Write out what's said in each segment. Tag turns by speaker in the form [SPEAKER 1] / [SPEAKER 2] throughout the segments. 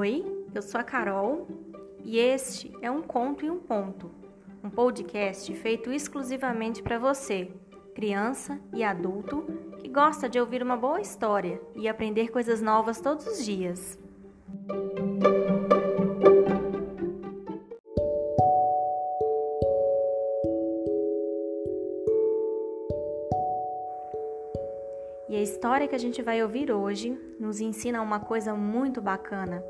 [SPEAKER 1] Oi, eu sou a Carol e este é um conto e um ponto, um podcast feito exclusivamente para você, criança e adulto que gosta de ouvir uma boa história e aprender coisas novas todos os dias. E a história que a gente vai ouvir hoje nos ensina uma coisa muito bacana.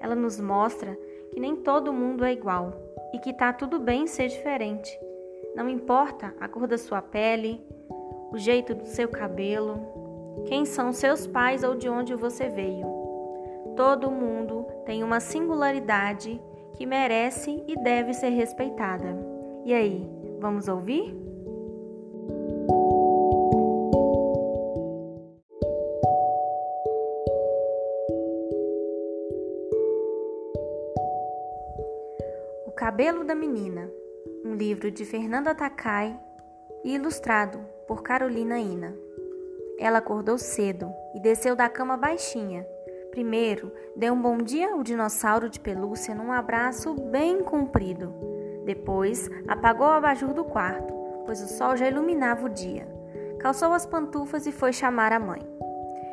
[SPEAKER 1] Ela nos mostra que nem todo mundo é igual e que tá tudo bem ser diferente. Não importa a cor da sua pele, o jeito do seu cabelo, quem são seus pais ou de onde você veio. Todo mundo tem uma singularidade que merece e deve ser respeitada. E aí, vamos ouvir? Cabelo da Menina, um livro de Fernanda Takai e ilustrado por Carolina Ina. Ela acordou cedo e desceu da cama baixinha. Primeiro, deu um bom dia ao dinossauro de pelúcia num abraço bem comprido. Depois, apagou o abajur do quarto, pois o sol já iluminava o dia. Calçou as pantufas e foi chamar a mãe.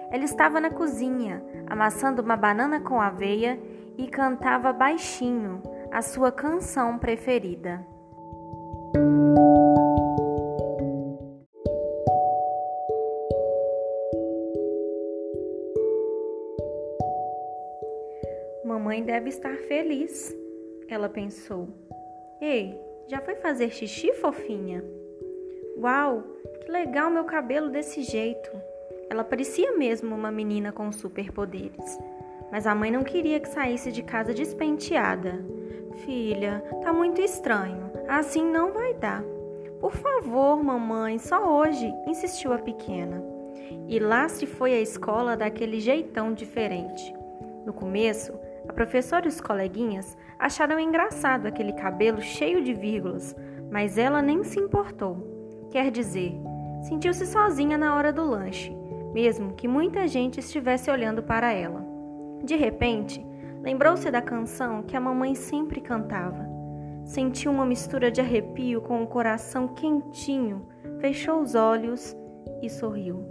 [SPEAKER 1] Ela estava na cozinha, amassando uma banana com aveia e cantava baixinho a sua canção preferida. Mamãe deve estar feliz, ela pensou. Ei, já foi fazer xixi, fofinha? Uau, que legal meu cabelo desse jeito. Ela parecia mesmo uma menina com superpoderes. Mas a mãe não queria que saísse de casa despenteada. Filha, tá muito estranho. Assim não vai dar. Por favor, mamãe, só hoje, insistiu a pequena. E lá se foi à escola daquele jeitão diferente. No começo, a professora e os coleguinhas acharam engraçado aquele cabelo cheio de vírgulas, mas ela nem se importou. Quer dizer, sentiu-se sozinha na hora do lanche, mesmo que muita gente estivesse olhando para ela. De repente, Lembrou-se da canção que a mamãe sempre cantava. Sentiu uma mistura de arrepio com o coração quentinho, fechou os olhos e sorriu,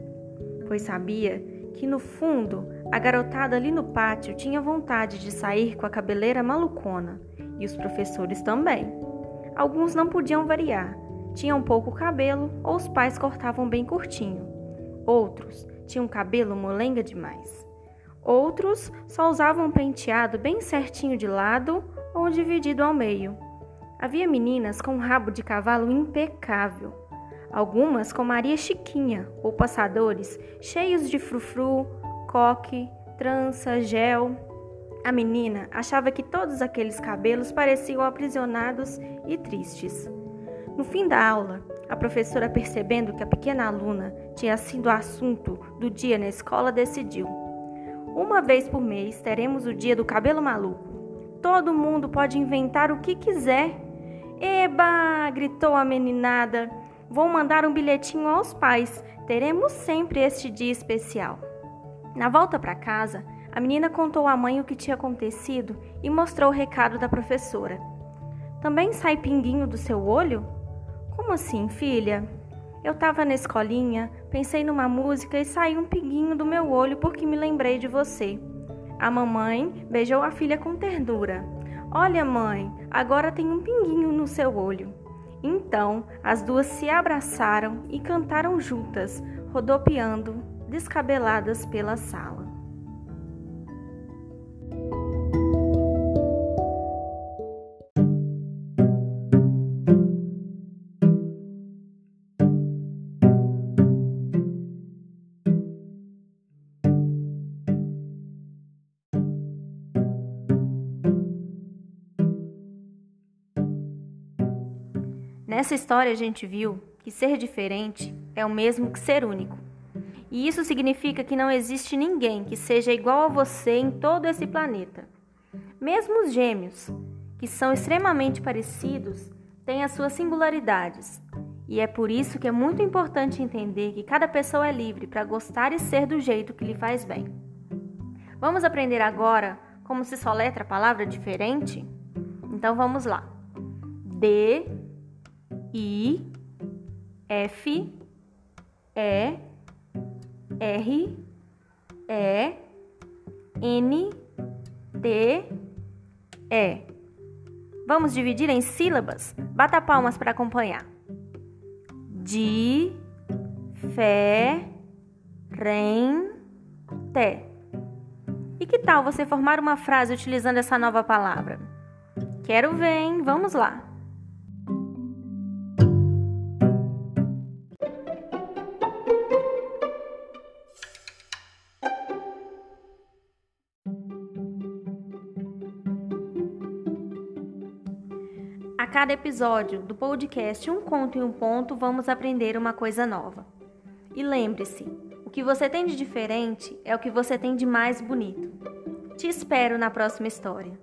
[SPEAKER 1] pois sabia que no fundo a garotada ali no pátio tinha vontade de sair com a cabeleira malucona e os professores também. Alguns não podiam variar, tinham pouco cabelo ou os pais cortavam bem curtinho. Outros tinham cabelo molenga demais. Outros só usavam um penteado bem certinho de lado ou dividido ao meio. Havia meninas com um rabo de cavalo impecável, algumas com Maria Chiquinha ou passadores cheios de frufru, coque, trança, gel. A menina achava que todos aqueles cabelos pareciam aprisionados e tristes. No fim da aula, a professora, percebendo que a pequena aluna tinha sido assunto do dia na escola, decidiu uma vez por mês teremos o dia do cabelo maluco. Todo mundo pode inventar o que quiser. Eba! gritou a meninada. Vou mandar um bilhetinho aos pais. Teremos sempre este dia especial. Na volta para casa, a menina contou à mãe o que tinha acontecido e mostrou o recado da professora. Também sai pinguinho do seu olho? Como assim, filha? Eu estava na escolinha, pensei numa música e saiu um pinguinho do meu olho porque me lembrei de você. A mamãe beijou a filha com ternura. Olha, mãe, agora tem um pinguinho no seu olho. Então, as duas se abraçaram e cantaram juntas, rodopiando, descabeladas pela sala. Nessa história a gente viu que ser diferente é o mesmo que ser único. E isso significa que não existe ninguém que seja igual a você em todo esse planeta. Mesmo os gêmeos, que são extremamente parecidos, têm as suas singularidades. E é por isso que é muito importante entender que cada pessoa é livre para gostar e ser do jeito que lhe faz bem. Vamos aprender agora como se soletra a palavra diferente? Então vamos lá. D I F E R E N T E. Vamos dividir em sílabas? Bata palmas para acompanhar. Di, fé, rem, te. E que tal você formar uma frase utilizando essa nova palavra? Quero ver, hein? Vamos lá. A cada episódio do podcast Um Conto e um Ponto, vamos aprender uma coisa nova. E lembre-se, o que você tem de diferente é o que você tem de mais bonito. Te espero na próxima história.